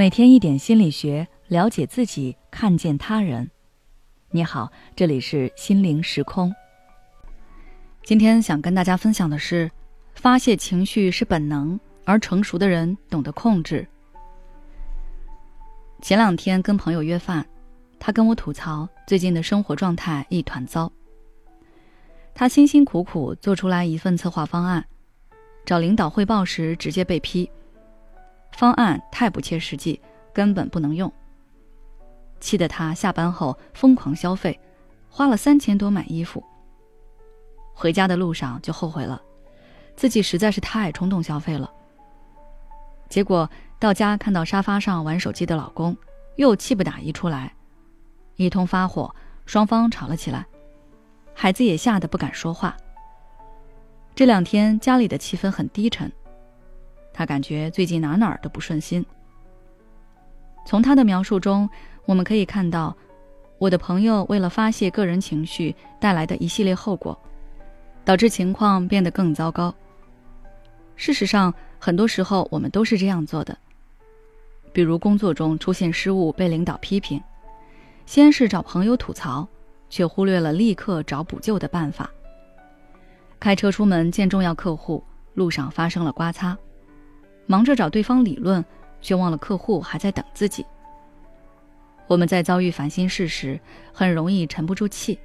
每天一点心理学，了解自己，看见他人。你好，这里是心灵时空。今天想跟大家分享的是，发泄情绪是本能，而成熟的人懂得控制。前两天跟朋友约饭，他跟我吐槽最近的生活状态一团糟。他辛辛苦苦做出来一份策划方案，找领导汇报时直接被批。方案太不切实际，根本不能用。气得他下班后疯狂消费，花了三千多买衣服。回家的路上就后悔了，自己实在是太冲动消费了。结果到家看到沙发上玩手机的老公，又气不打一处来，一通发火，双方吵了起来，孩子也吓得不敢说话。这两天家里的气氛很低沉。他感觉最近哪哪儿都不顺心。从他的描述中，我们可以看到，我的朋友为了发泄个人情绪带来的一系列后果，导致情况变得更糟糕。事实上，很多时候我们都是这样做的。比如工作中出现失误被领导批评，先是找朋友吐槽，却忽略了立刻找补救的办法。开车出门见重要客户，路上发生了刮擦。忙着找对方理论，却忘了客户还在等自己。我们在遭遇烦心事时，很容易沉不住气，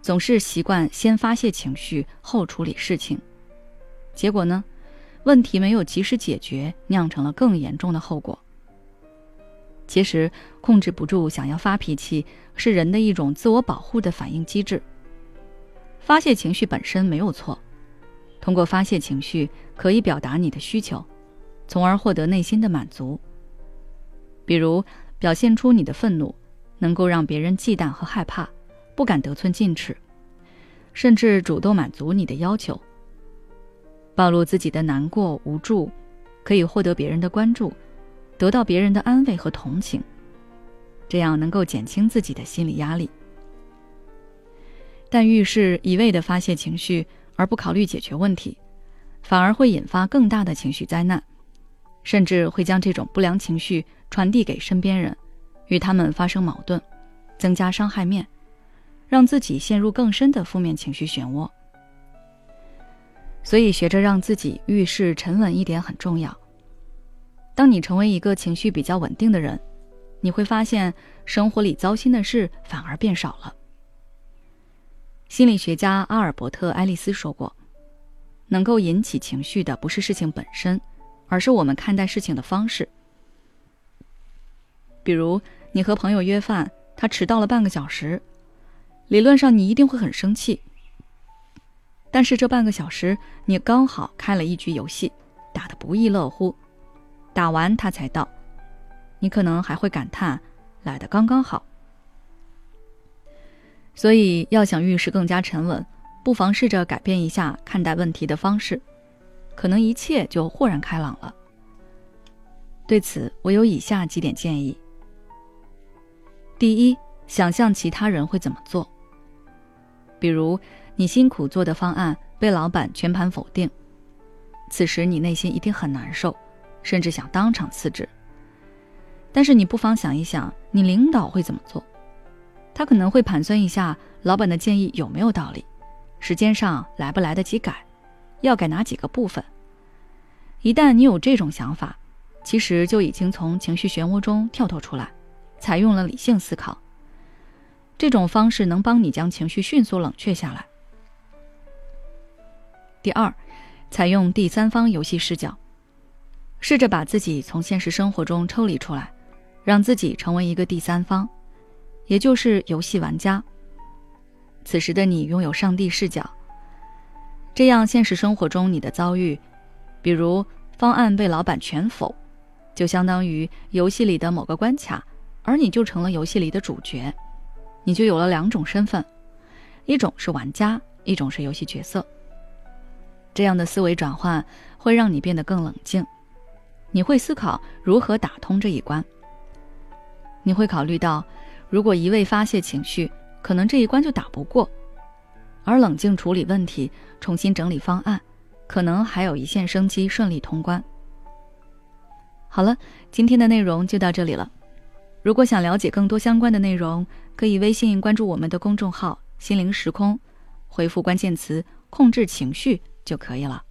总是习惯先发泄情绪后处理事情。结果呢，问题没有及时解决，酿成了更严重的后果。其实，控制不住想要发脾气，是人的一种自我保护的反应机制。发泄情绪本身没有错，通过发泄情绪可以表达你的需求。从而获得内心的满足。比如，表现出你的愤怒，能够让别人忌惮和害怕，不敢得寸进尺，甚至主动满足你的要求。暴露自己的难过、无助，可以获得别人的关注，得到别人的安慰和同情，这样能够减轻自己的心理压力。但遇事一味的发泄情绪，而不考虑解决问题，反而会引发更大的情绪灾难。甚至会将这种不良情绪传递给身边人，与他们发生矛盾，增加伤害面，让自己陷入更深的负面情绪漩涡。所以，学着让自己遇事沉稳一点很重要。当你成为一个情绪比较稳定的人，你会发现生活里糟心的事反而变少了。心理学家阿尔伯特·爱丽丝说过：“能够引起情绪的不是事情本身。”而是我们看待事情的方式。比如，你和朋友约饭，他迟到了半个小时，理论上你一定会很生气。但是这半个小时，你刚好开了一局游戏，打得不亦乐乎，打完他才到，你可能还会感叹来的刚刚好。所以，要想遇事更加沉稳，不妨试着改变一下看待问题的方式。可能一切就豁然开朗了。对此，我有以下几点建议：第一，想象其他人会怎么做。比如，你辛苦做的方案被老板全盘否定，此时你内心一定很难受，甚至想当场辞职。但是，你不妨想一想，你领导会怎么做？他可能会盘算一下老板的建议有没有道理，时间上来不来得及改。要改哪几个部分？一旦你有这种想法，其实就已经从情绪漩涡中跳脱出来，采用了理性思考。这种方式能帮你将情绪迅速冷却下来。第二，采用第三方游戏视角，试着把自己从现实生活中抽离出来，让自己成为一个第三方，也就是游戏玩家。此时的你拥有上帝视角。这样，现实生活中你的遭遇，比如方案被老板全否，就相当于游戏里的某个关卡，而你就成了游戏里的主角，你就有了两种身份，一种是玩家，一种是游戏角色。这样的思维转换会让你变得更冷静，你会思考如何打通这一关。你会考虑到，如果一味发泄情绪，可能这一关就打不过。而冷静处理问题，重新整理方案，可能还有一线生机，顺利通关。好了，今天的内容就到这里了。如果想了解更多相关的内容，可以微信关注我们的公众号“心灵时空”，回复关键词“控制情绪”就可以了。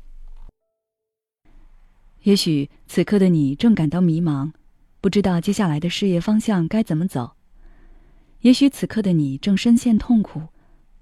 也许此刻的你正感到迷茫，不知道接下来的事业方向该怎么走；也许此刻的你正深陷痛苦，